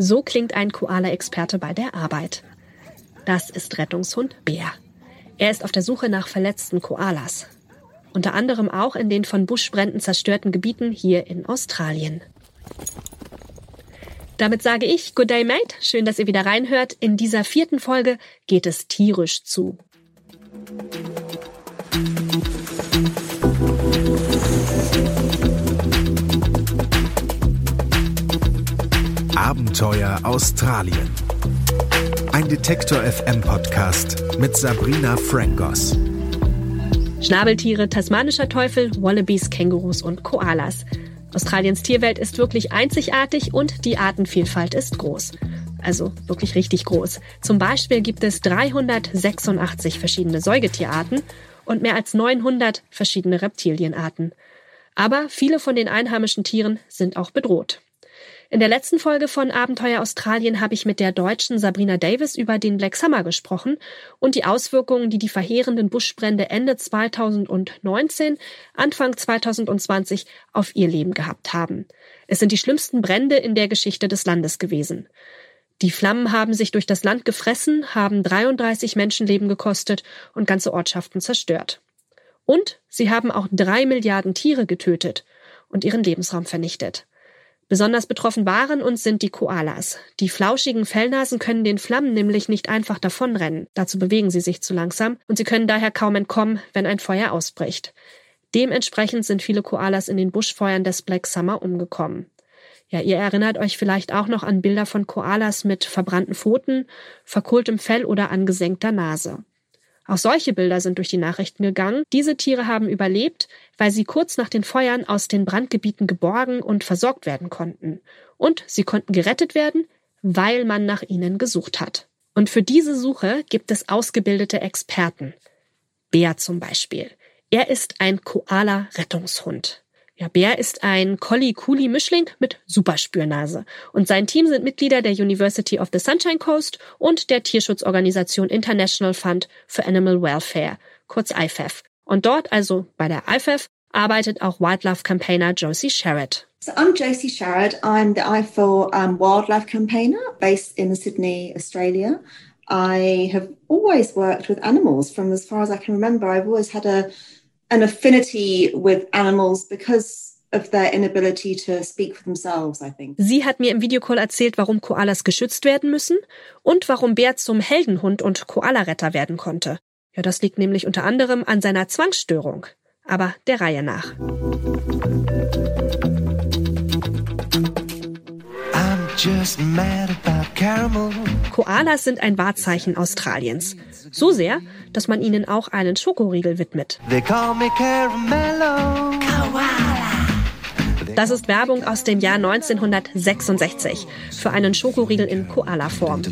So klingt ein Koala-Experte bei der Arbeit. Das ist Rettungshund Bär. Er ist auf der Suche nach verletzten Koalas. Unter anderem auch in den von Buschbränden zerstörten Gebieten hier in Australien. Damit sage ich Good Day Mate, schön, dass ihr wieder reinhört. In dieser vierten Folge geht es tierisch zu. Abenteuer Australien. Ein Detektor FM Podcast mit Sabrina Frangos. Schnabeltiere, tasmanischer Teufel, Wallabies, Kängurus und Koalas. Australiens Tierwelt ist wirklich einzigartig und die Artenvielfalt ist groß. Also wirklich richtig groß. Zum Beispiel gibt es 386 verschiedene Säugetierarten und mehr als 900 verschiedene Reptilienarten. Aber viele von den einheimischen Tieren sind auch bedroht. In der letzten Folge von Abenteuer Australien habe ich mit der deutschen Sabrina Davis über den Black Summer gesprochen und die Auswirkungen, die die verheerenden Buschbrände Ende 2019, Anfang 2020 auf ihr Leben gehabt haben. Es sind die schlimmsten Brände in der Geschichte des Landes gewesen. Die Flammen haben sich durch das Land gefressen, haben 33 Menschenleben gekostet und ganze Ortschaften zerstört. Und sie haben auch drei Milliarden Tiere getötet und ihren Lebensraum vernichtet. Besonders betroffen waren und sind die Koalas. Die flauschigen Fellnasen können den Flammen nämlich nicht einfach davonrennen. Dazu bewegen sie sich zu langsam und sie können daher kaum entkommen, wenn ein Feuer ausbricht. Dementsprechend sind viele Koalas in den Buschfeuern des Black Summer umgekommen. Ja, ihr erinnert euch vielleicht auch noch an Bilder von Koalas mit verbrannten Pfoten, verkohltem Fell oder angesenkter Nase. Auch solche Bilder sind durch die Nachrichten gegangen. Diese Tiere haben überlebt, weil sie kurz nach den Feuern aus den Brandgebieten geborgen und versorgt werden konnten. Und sie konnten gerettet werden, weil man nach ihnen gesucht hat. Und für diese Suche gibt es ausgebildete Experten. Bär zum Beispiel. Er ist ein Koala-Rettungshund. Ja, Bär ist ein Collie-Coolie-Mischling mit Superspürnase. Und sein Team sind Mitglieder der University of the Sunshine Coast und der Tierschutzorganisation International Fund for Animal Welfare, kurz IFAF. Und dort, also bei der IFAF, arbeitet auch Wildlife Campaigner Josie Sherrod. So I'm Josie Sherrod. I'm the IFAW um, Wildlife Campaigner based in Sydney, Australia. I have always worked with animals from as far as I can remember. I've always had a an affinity with animals because of their inability to speak for themselves, I think. Sie hat mir im Videocall erzählt, warum Koalas geschützt werden müssen und warum Bär zum Heldenhund und Koalaretter werden konnte. Ja, das liegt nämlich unter anderem an seiner Zwangsstörung. Aber der Reihe nach. Koalas sind ein Wahrzeichen Australiens. So sehr, dass man ihnen auch einen Schokoriegel widmet. Das ist Werbung aus dem Jahr 1966 für einen Schokoriegel in Koala-Form.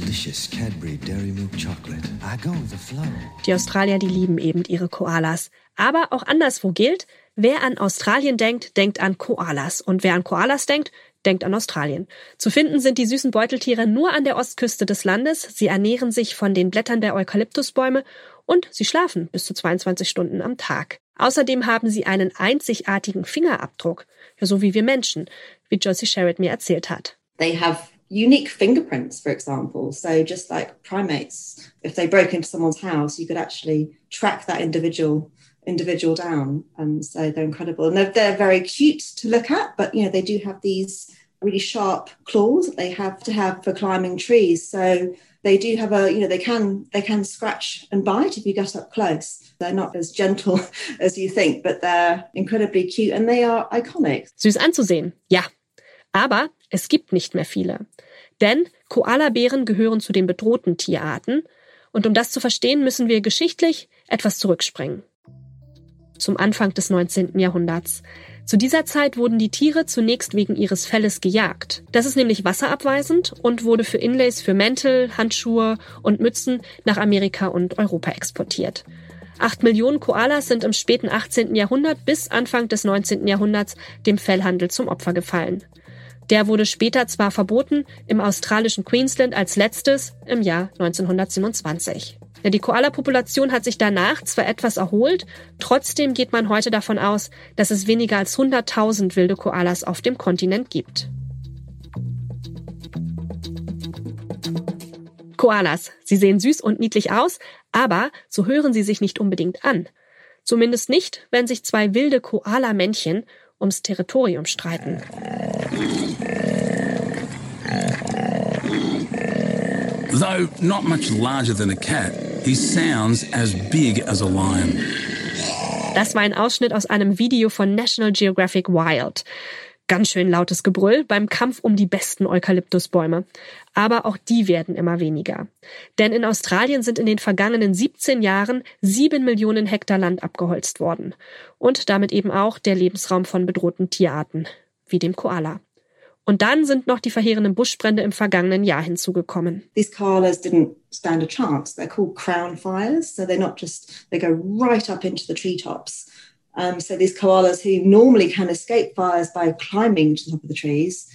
Die Australier, die lieben eben ihre Koalas. Aber auch anderswo gilt, wer an Australien denkt, denkt an Koalas. Und wer an Koalas denkt, denkt an Australien. Zu finden sind die süßen Beuteltiere nur an der Ostküste des Landes. Sie ernähren sich von den Blättern der Eukalyptusbäume und sie schlafen bis zu 22 Stunden am Tag. Außerdem haben sie einen einzigartigen Fingerabdruck, ja, so wie wir Menschen, wie Josie Sherrod mir erzählt hat. They have unique fingerprints, for example. So just like primates, if they broke into someone's house, you could actually track that individual individual down. Um, so they're incredible, and they're, they're very cute to look at. But you know, they do have these really sharp claws that they have to have for climbing trees. So they do have a, you know, they can they can scratch and bite if you get up close. They're not as gentle as you think, but they're incredibly cute and they are iconic. Süß anzusehen, ja. Aber es gibt nicht mehr viele. Denn Koalabären gehören zu den bedrohten Tierarten. Und um das zu verstehen, müssen wir geschichtlich etwas zurückspringen zum Anfang des 19. Jahrhunderts. Zu dieser Zeit wurden die Tiere zunächst wegen ihres Felles gejagt. Das ist nämlich wasserabweisend und wurde für Inlays für Mäntel, Handschuhe und Mützen nach Amerika und Europa exportiert. Acht Millionen Koalas sind im späten 18. Jahrhundert bis Anfang des 19. Jahrhunderts dem Fellhandel zum Opfer gefallen. Der wurde später zwar verboten, im australischen Queensland als letztes im Jahr 1927. Ja, die Koala-Population hat sich danach zwar etwas erholt, trotzdem geht man heute davon aus, dass es weniger als 100.000 wilde Koalas auf dem Kontinent gibt. Koalas. Sie sehen süß und niedlich aus, aber so hören sie sich nicht unbedingt an. Zumindest nicht, wenn sich zwei wilde Koala-Männchen ums Territorium streiten. Though not much larger than a cat, he sounds as big as a lion. Das war ein Ausschnitt aus einem Video von National Geographic Wild. Ganz schön lautes Gebrüll beim Kampf um die besten Eukalyptusbäume. Aber auch die werden immer weniger. Denn in Australien sind in den vergangenen 17 Jahren sieben Millionen Hektar Land abgeholzt worden. Und damit eben auch der Lebensraum von bedrohten Tierarten, wie dem Koala. Und dann sind noch die verheerenden Buschbrände im vergangenen Jahr hinzugekommen. These koalas didn't stand a chance. They're called crown fires, so they're not just they go right up into the treetops. Um, so these koalas who normally can escape fires by climbing to the top of the trees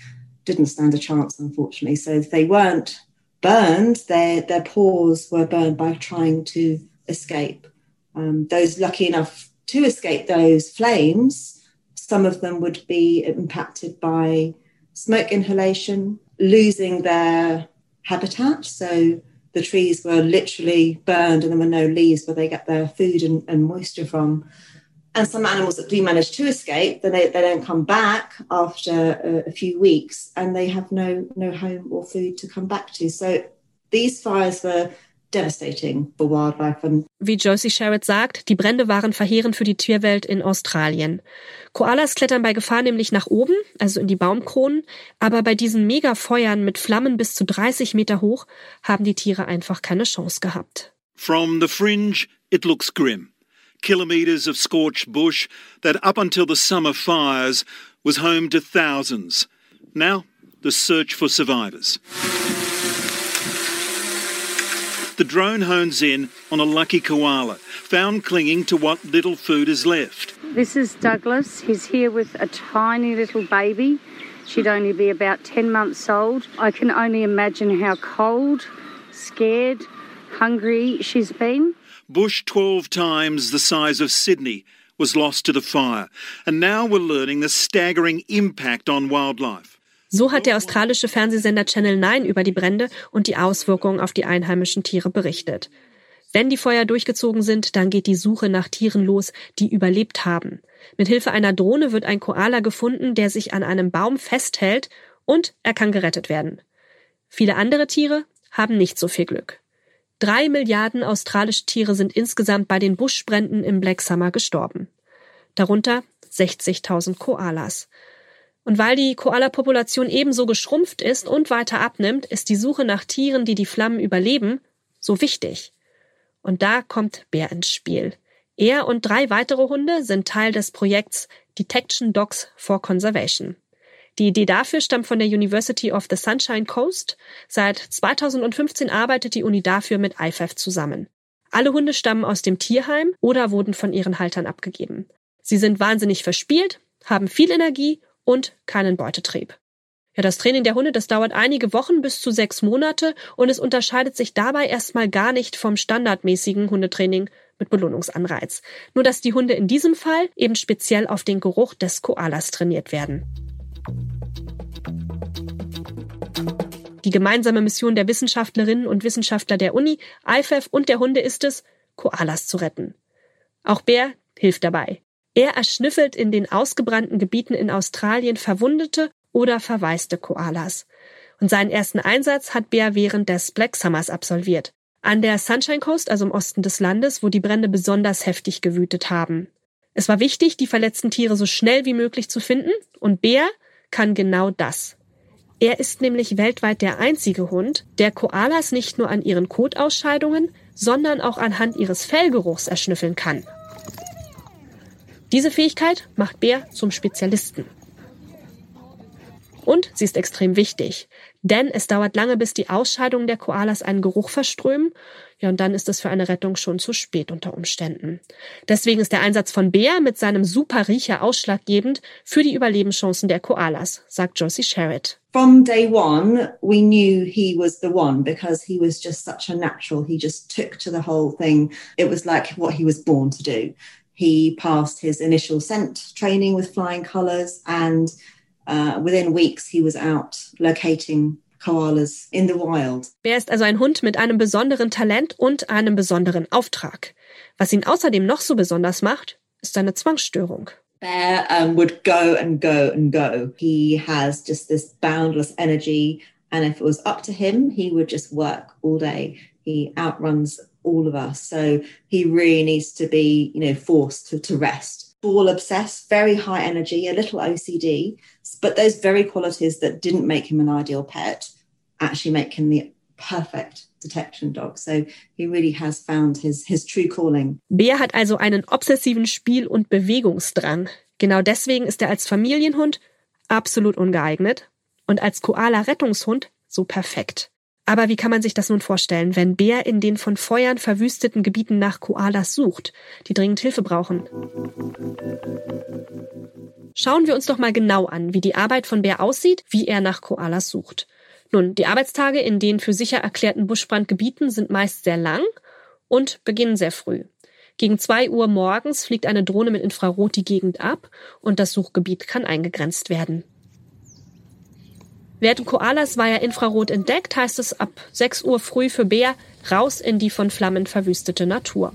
didn't stand a chance, unfortunately. So if they weren't burned, their, their paws were burned by trying to escape. Um, those lucky enough to escape those flames, some of them would be impacted by smoke inhalation, losing their habitat. So the trees were literally burned and there were no leaves where they get their food and, and moisture from. And some animals that do manage to escape, then they, they don't come back after a, a few weeks and they have no, no home or food to come back to. So these fires were devastating for wildlife. And Wie Josie Sherritt sagt, die Brände waren verheerend für die Tierwelt in Australien. Koalas klettern bei Gefahr nämlich nach oben, also in die Baumkronen, aber bei diesen Megafeuern mit Flammen bis zu 30 Meter hoch haben die Tiere einfach keine Chance gehabt. From the fringe, it looks grim. Kilometres of scorched bush that up until the summer fires was home to thousands. Now, the search for survivors. The drone hones in on a lucky koala, found clinging to what little food is left. This is Douglas. He's here with a tiny little baby. She'd only be about 10 months old. I can only imagine how cold, scared, hungry she's been. Bush 12 times the size of Sydney was lost to the fire, and now we're learning the staggering impact on wildlife. So hat der australische Fernsehsender Channel 9 über die Brände und die Auswirkungen auf die einheimischen Tiere berichtet. Wenn die Feuer durchgezogen sind, dann geht die Suche nach Tieren los, die überlebt haben. Mit Hilfe einer Drohne wird ein Koala gefunden, der sich an einem Baum festhält und er kann gerettet werden. Viele andere Tiere haben nicht so viel Glück. Drei Milliarden australische Tiere sind insgesamt bei den Buschbränden im Black Summer gestorben. Darunter 60.000 Koalas. Und weil die Koala-Population ebenso geschrumpft ist und weiter abnimmt, ist die Suche nach Tieren, die die Flammen überleben, so wichtig. Und da kommt Bär ins Spiel. Er und drei weitere Hunde sind Teil des Projekts Detection Dogs for Conservation. Die Idee dafür stammt von der University of the Sunshine Coast. Seit 2015 arbeitet die Uni dafür mit IFAF zusammen. Alle Hunde stammen aus dem Tierheim oder wurden von ihren Haltern abgegeben. Sie sind wahnsinnig verspielt, haben viel Energie und keinen Beutetrieb. Ja, das Training der Hunde, das dauert einige Wochen bis zu sechs Monate und es unterscheidet sich dabei erstmal gar nicht vom standardmäßigen Hundetraining mit Belohnungsanreiz. Nur dass die Hunde in diesem Fall eben speziell auf den Geruch des Koalas trainiert werden. Die gemeinsame Mission der Wissenschaftlerinnen und Wissenschaftler der Uni, IFAF und der Hunde ist es, Koalas zu retten. Auch Bär hilft dabei. Er erschnüffelt in den ausgebrannten Gebieten in Australien verwundete oder verwaiste Koalas. Und seinen ersten Einsatz hat Bär während des Black Summers absolviert. An der Sunshine Coast, also im Osten des Landes, wo die Brände besonders heftig gewütet haben. Es war wichtig, die verletzten Tiere so schnell wie möglich zu finden, und Bär kann genau das. Er ist nämlich weltweit der einzige Hund, der Koalas nicht nur an ihren Kotausscheidungen, sondern auch anhand ihres Fellgeruchs erschnüffeln kann. Diese Fähigkeit macht Bär zum Spezialisten. Und sie ist extrem wichtig, denn es dauert lange, bis die Ausscheidungen der Koalas einen Geruch verströmen. Ja, und dann ist es für eine Rettung schon zu spät unter Umständen. Deswegen ist der Einsatz von Bär mit seinem super Riecher ausschlaggebend für die Überlebenschancen der Koalas, sagt Josie Sherritt. from day one, we knew he was the one because he was just such a natural. He just took to the whole thing. It was like what he was born to do. He passed his initial scent training with flying colours, and uh, within weeks, he was out locating koalas in the wild. Bär ist also ein Hund mit einem besonderen Talent und einem besonderen Auftrag. Was ihn außerdem noch so besonders macht, ist seine Zwangsstörung. Bear um, would go and go and go. He has just this boundless energy. And if it was up to him, he would just work all day. He outruns all of us. So he really needs to be, you know, forced to, to rest. Ball obsessed, very high energy, a little OCD, but those very qualities that didn't make him an ideal pet actually make him the perfect detection dog. So he really has found his, his true calling. Bär hat also einen obsessiven Spiel- und Bewegungsdrang. Genau deswegen ist er als Familienhund absolut ungeeignet und als Koala-Rettungshund so perfekt. Aber wie kann man sich das nun vorstellen, wenn Bär in den von Feuern verwüsteten Gebieten nach Koalas sucht, die dringend Hilfe brauchen? Schauen wir uns doch mal genau an, wie die Arbeit von Bär aussieht, wie er nach Koalas sucht. Nun, die Arbeitstage in den für sicher erklärten Buschbrandgebieten sind meist sehr lang und beginnen sehr früh. Gegen zwei Uhr morgens fliegt eine Drohne mit Infrarot die Gegend ab und das Suchgebiet kann eingegrenzt werden. Werden Koalas via Infrarot entdeckt, heißt es ab 6 Uhr früh für Bär raus in die von Flammen verwüstete Natur.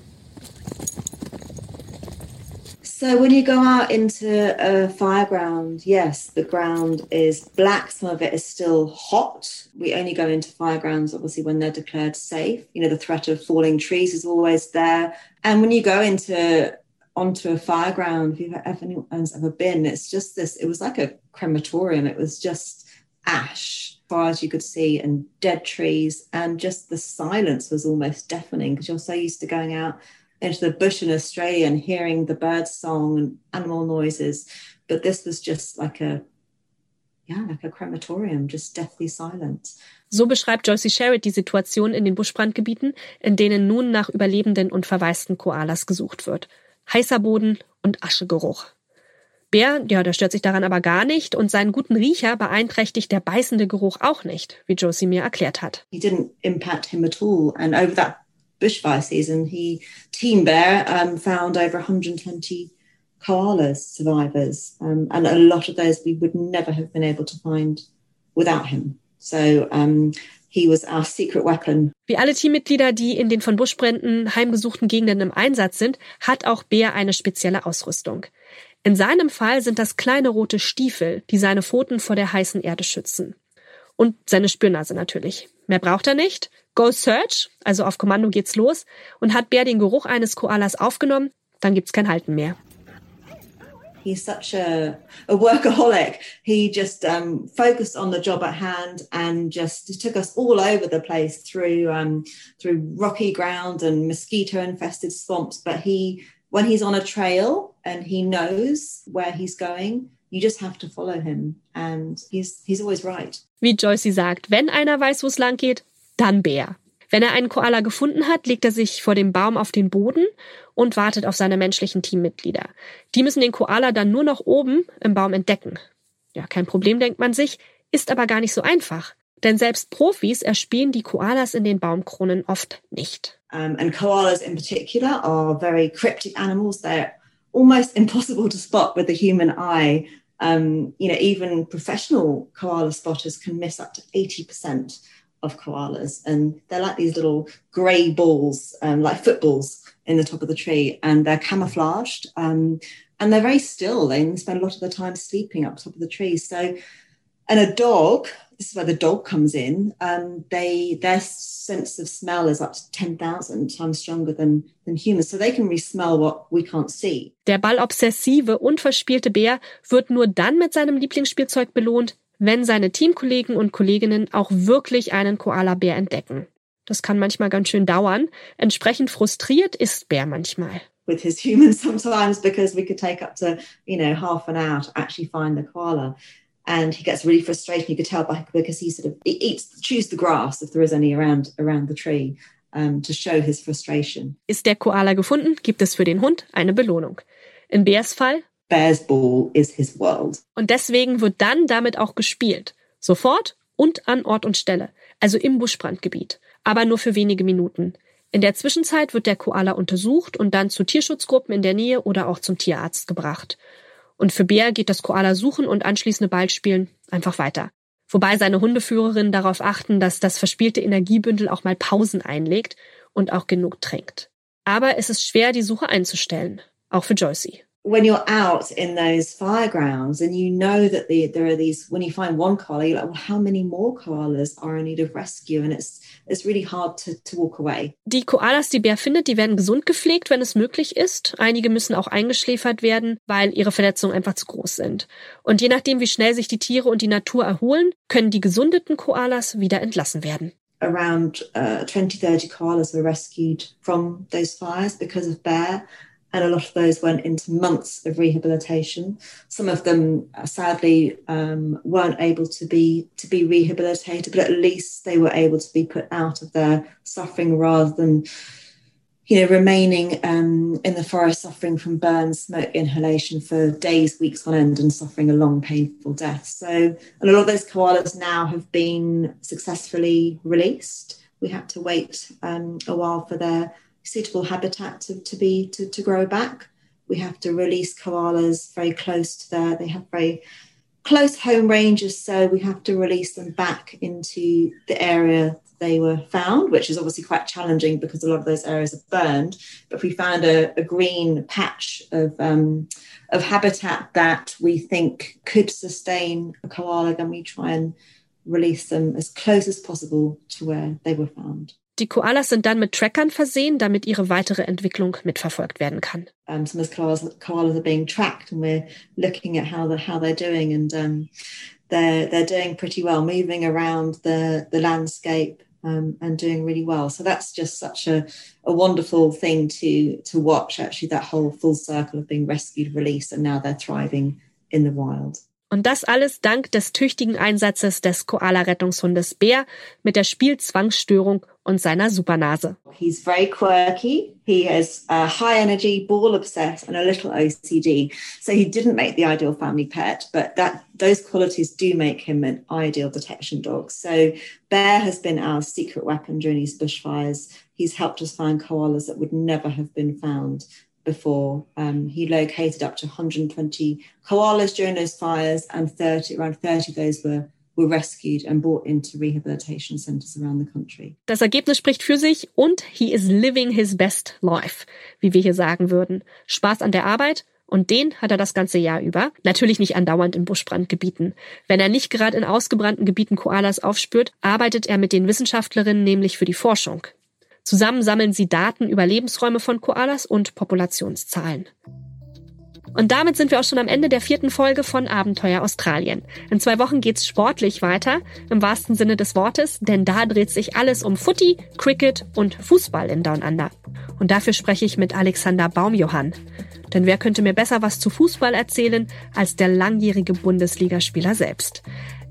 So when you go out into a fire ground, yes, the ground is black. Some of it is still hot. We only go into fire grounds, obviously, when they're declared safe. You know, the threat of falling trees is always there. And when you go into onto a fire ground, if, you've, if anyone's ever been, it's just this. It was like a crematorium. It was just ash, as far as you could see, and dead trees, and just the silence was almost deafening because you're so used to going out into the bush in Australia and hearing the bird song and animal noises. But this was just like a, yeah, like a crematorium, just deathly silence. So beschreibt Joyce Sherritt die Situation in den Buschbrandgebieten, in denen nun nach überlebenden und verwaisten Koalas gesucht wird. Heißer Boden und Aschegeruch. Bär, ja, der stört sich daran aber gar nicht und seinen guten Riecher beeinträchtigt der beißende Geruch auch nicht, wie Josie mir erklärt hat. He didn't impact him at all and over that bushfire season, he Team Bear um, found over 120 koalas survivors, um, and a lot of those we would never have been able to find without him. So um, he was our secret weapon. Wie alle Teammitglieder, die in den von Buschbränden heimgesuchten Gegenden im Einsatz sind, hat auch Bär eine spezielle Ausrüstung. In seinem Fall sind das kleine rote Stiefel, die seine Pfoten vor der heißen Erde schützen. Und seine Spürnase natürlich. Mehr braucht er nicht. Go Search, also auf Kommando geht's los. Und hat Bär den Geruch eines Koalas aufgenommen, dann gibt's kein Halten mehr. He's such a, a workaholic. He just um, focused on the job at hand and just took us all over the place through um, through rocky ground and mosquito infested swamps. But he, when he's on a trail and he knows where he's going, you just have to follow him, and he's he's always right. Wie Joyce sagt, wenn einer weiß, wo es lang geht, dann Bär. Wenn er einen Koala gefunden hat, legt er sich vor dem Baum auf den Boden und wartet auf seine menschlichen Teammitglieder. Die müssen den Koala dann nur noch oben im Baum entdecken. Ja, kein Problem, denkt man sich, ist aber gar nicht so einfach. Denn selbst Profis erspähen die Koalas in den Baumkronen oft nicht. Um, and koalas in particular are very cryptic animals. They're almost impossible to spot with the human eye. Um, you know, even professional koala spotters can miss up to 80% of koalas. And they're like these little grey balls, um, like footballs in the top of the tree, and they're camouflaged. Um, and they're very still. They spend a lot of the time sleeping up top of the tree. So, and a dog, this is where the dog comes in. Um, they their sense of smell is up to ten thousand times stronger than than humans, so they can really smell what we can't see. Der ballobsessive und verspielte Bär wird nur dann mit seinem Lieblingsspielzeug belohnt, wenn seine Teamkollegen und Kolleginnen auch wirklich einen Koala-Bär entdecken. Das kann manchmal ganz schön dauern. Entsprechend frustriert ist Bär manchmal. With his humans sometimes because we could take up to, you know, half an hour to actually find the koala. And he gets really frustrated. You could tell by because he sort of he eats, chews the grass if there is any around around the tree um, to show his frustration. Ist der Koala gefunden, gibt es für den Hund eine Belohnung. In Bärs Fall Bear's ball is his world. Und deswegen wird dann damit auch gespielt. Sofort und an Ort und Stelle. Also im Buschbrandgebiet. Aber nur für wenige Minuten. In der Zwischenzeit wird der Koala untersucht und dann zu Tierschutzgruppen in der Nähe oder auch zum Tierarzt gebracht. Und für Bär geht das Koala suchen und anschließende Ballspielen einfach weiter. Wobei seine Hundeführerinnen darauf achten, dass das verspielte Energiebündel auch mal Pausen einlegt und auch genug trinkt. Aber es ist schwer, die Suche einzustellen, auch für Joycey. when you're out in those fire grounds and you know that the, there are these when you find one koala you're like well how many more koalas are in need of rescue and it's it's really hard to, to walk away. Die koalas die Bär findet die werden gesund gepflegt wenn es möglich ist. Einige müssen auch eingeschläfert werden weil ihre Verletzungen einfach zu groß sind. Und je nachdem wie schnell sich die Tiere und die Natur erholen können die gesundeten Koalas wieder entlassen werden. Around uh, 20 30 koalas were rescued from those fires because of bear and a lot of those went into months of rehabilitation. Some of them, uh, sadly, um, weren't able to be to be rehabilitated, but at least they were able to be put out of their suffering rather than, you know, remaining um, in the forest suffering from burns, smoke inhalation for days, weeks on end, and suffering a long, painful death. So, and a lot of those koalas now have been successfully released. We had to wait um, a while for their suitable habitat to, to be to, to grow back. We have to release koalas very close to there. They have very close home ranges, so we have to release them back into the area they were found, which is obviously quite challenging because a lot of those areas are burned. But if we found a, a green patch of um, of habitat that we think could sustain a koala, then we try and release them as close as possible to where they were found. Die Koalas sind dann mit Trackern versehen, damit ihre weitere Entwicklung mitverfolgt werden kann. Um, some of the koalas, koalas are being tracked, and we're looking at how the, how they're doing, and um, they're they're doing pretty well, moving around the the landscape um, and doing really well. So that's just such a, a wonderful thing to to watch. Actually, that whole full circle of being rescued, released, and now they're thriving in the wild. Und das alles dank des tüchtigen Einsatzes des Koala-Rettungshundes Bär mit der Spielzwangsstörung und seiner Supernase. He's very quirky. He has a high energy, ball obsessed, and a little OCD. So he didn't make the ideal family pet, but that those qualities do make him an ideal detection dog. So Bear has been our secret weapon during these bushfires. He's helped us find koalas that would never have been found before. Um, he located up to 120 koalas during those fires, and 30, around 30 of those were Das Ergebnis spricht für sich und he is living his best life, wie wir hier sagen würden. Spaß an der Arbeit und den hat er das ganze Jahr über. Natürlich nicht andauernd in Buschbrandgebieten. Wenn er nicht gerade in ausgebrannten Gebieten Koalas aufspürt, arbeitet er mit den Wissenschaftlerinnen nämlich für die Forschung. Zusammen sammeln sie Daten über Lebensräume von Koalas und Populationszahlen. Und damit sind wir auch schon am Ende der vierten Folge von Abenteuer Australien. In zwei Wochen geht's sportlich weiter, im wahrsten Sinne des Wortes, denn da dreht sich alles um Footy, Cricket und Fußball in Down Under. Und dafür spreche ich mit Alexander Baumjohann. Denn wer könnte mir besser was zu Fußball erzählen als der langjährige Bundesligaspieler selbst?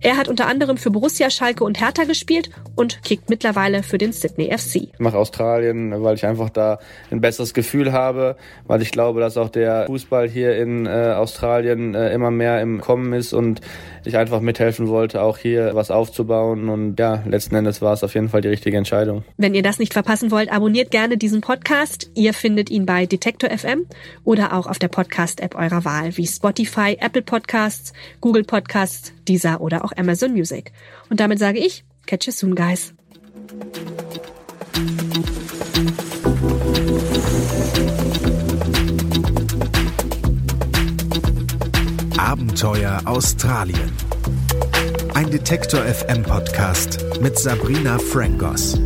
Er hat unter anderem für Borussia, Schalke und Hertha gespielt und kickt mittlerweile für den Sydney FC. Ich mache Australien, weil ich einfach da ein besseres Gefühl habe, weil ich glaube, dass auch der Fußball hier in äh, Australien äh, immer mehr im Kommen ist und ich einfach mithelfen wollte, auch hier was aufzubauen. Und ja, letzten Endes war es auf jeden Fall die richtige Entscheidung. Wenn ihr das nicht verpassen wollt, abonniert gerne diesen Podcast. Ihr findet ihn bei Detektor FM oder auch auf der Podcast-App eurer Wahl wie Spotify, Apple Podcasts, Google Podcasts, Deezer oder auch Amazon Music. Und damit sage ich, catch you soon, guys. Abenteuer Australien. Ein Detektor FM Podcast mit Sabrina Frangos.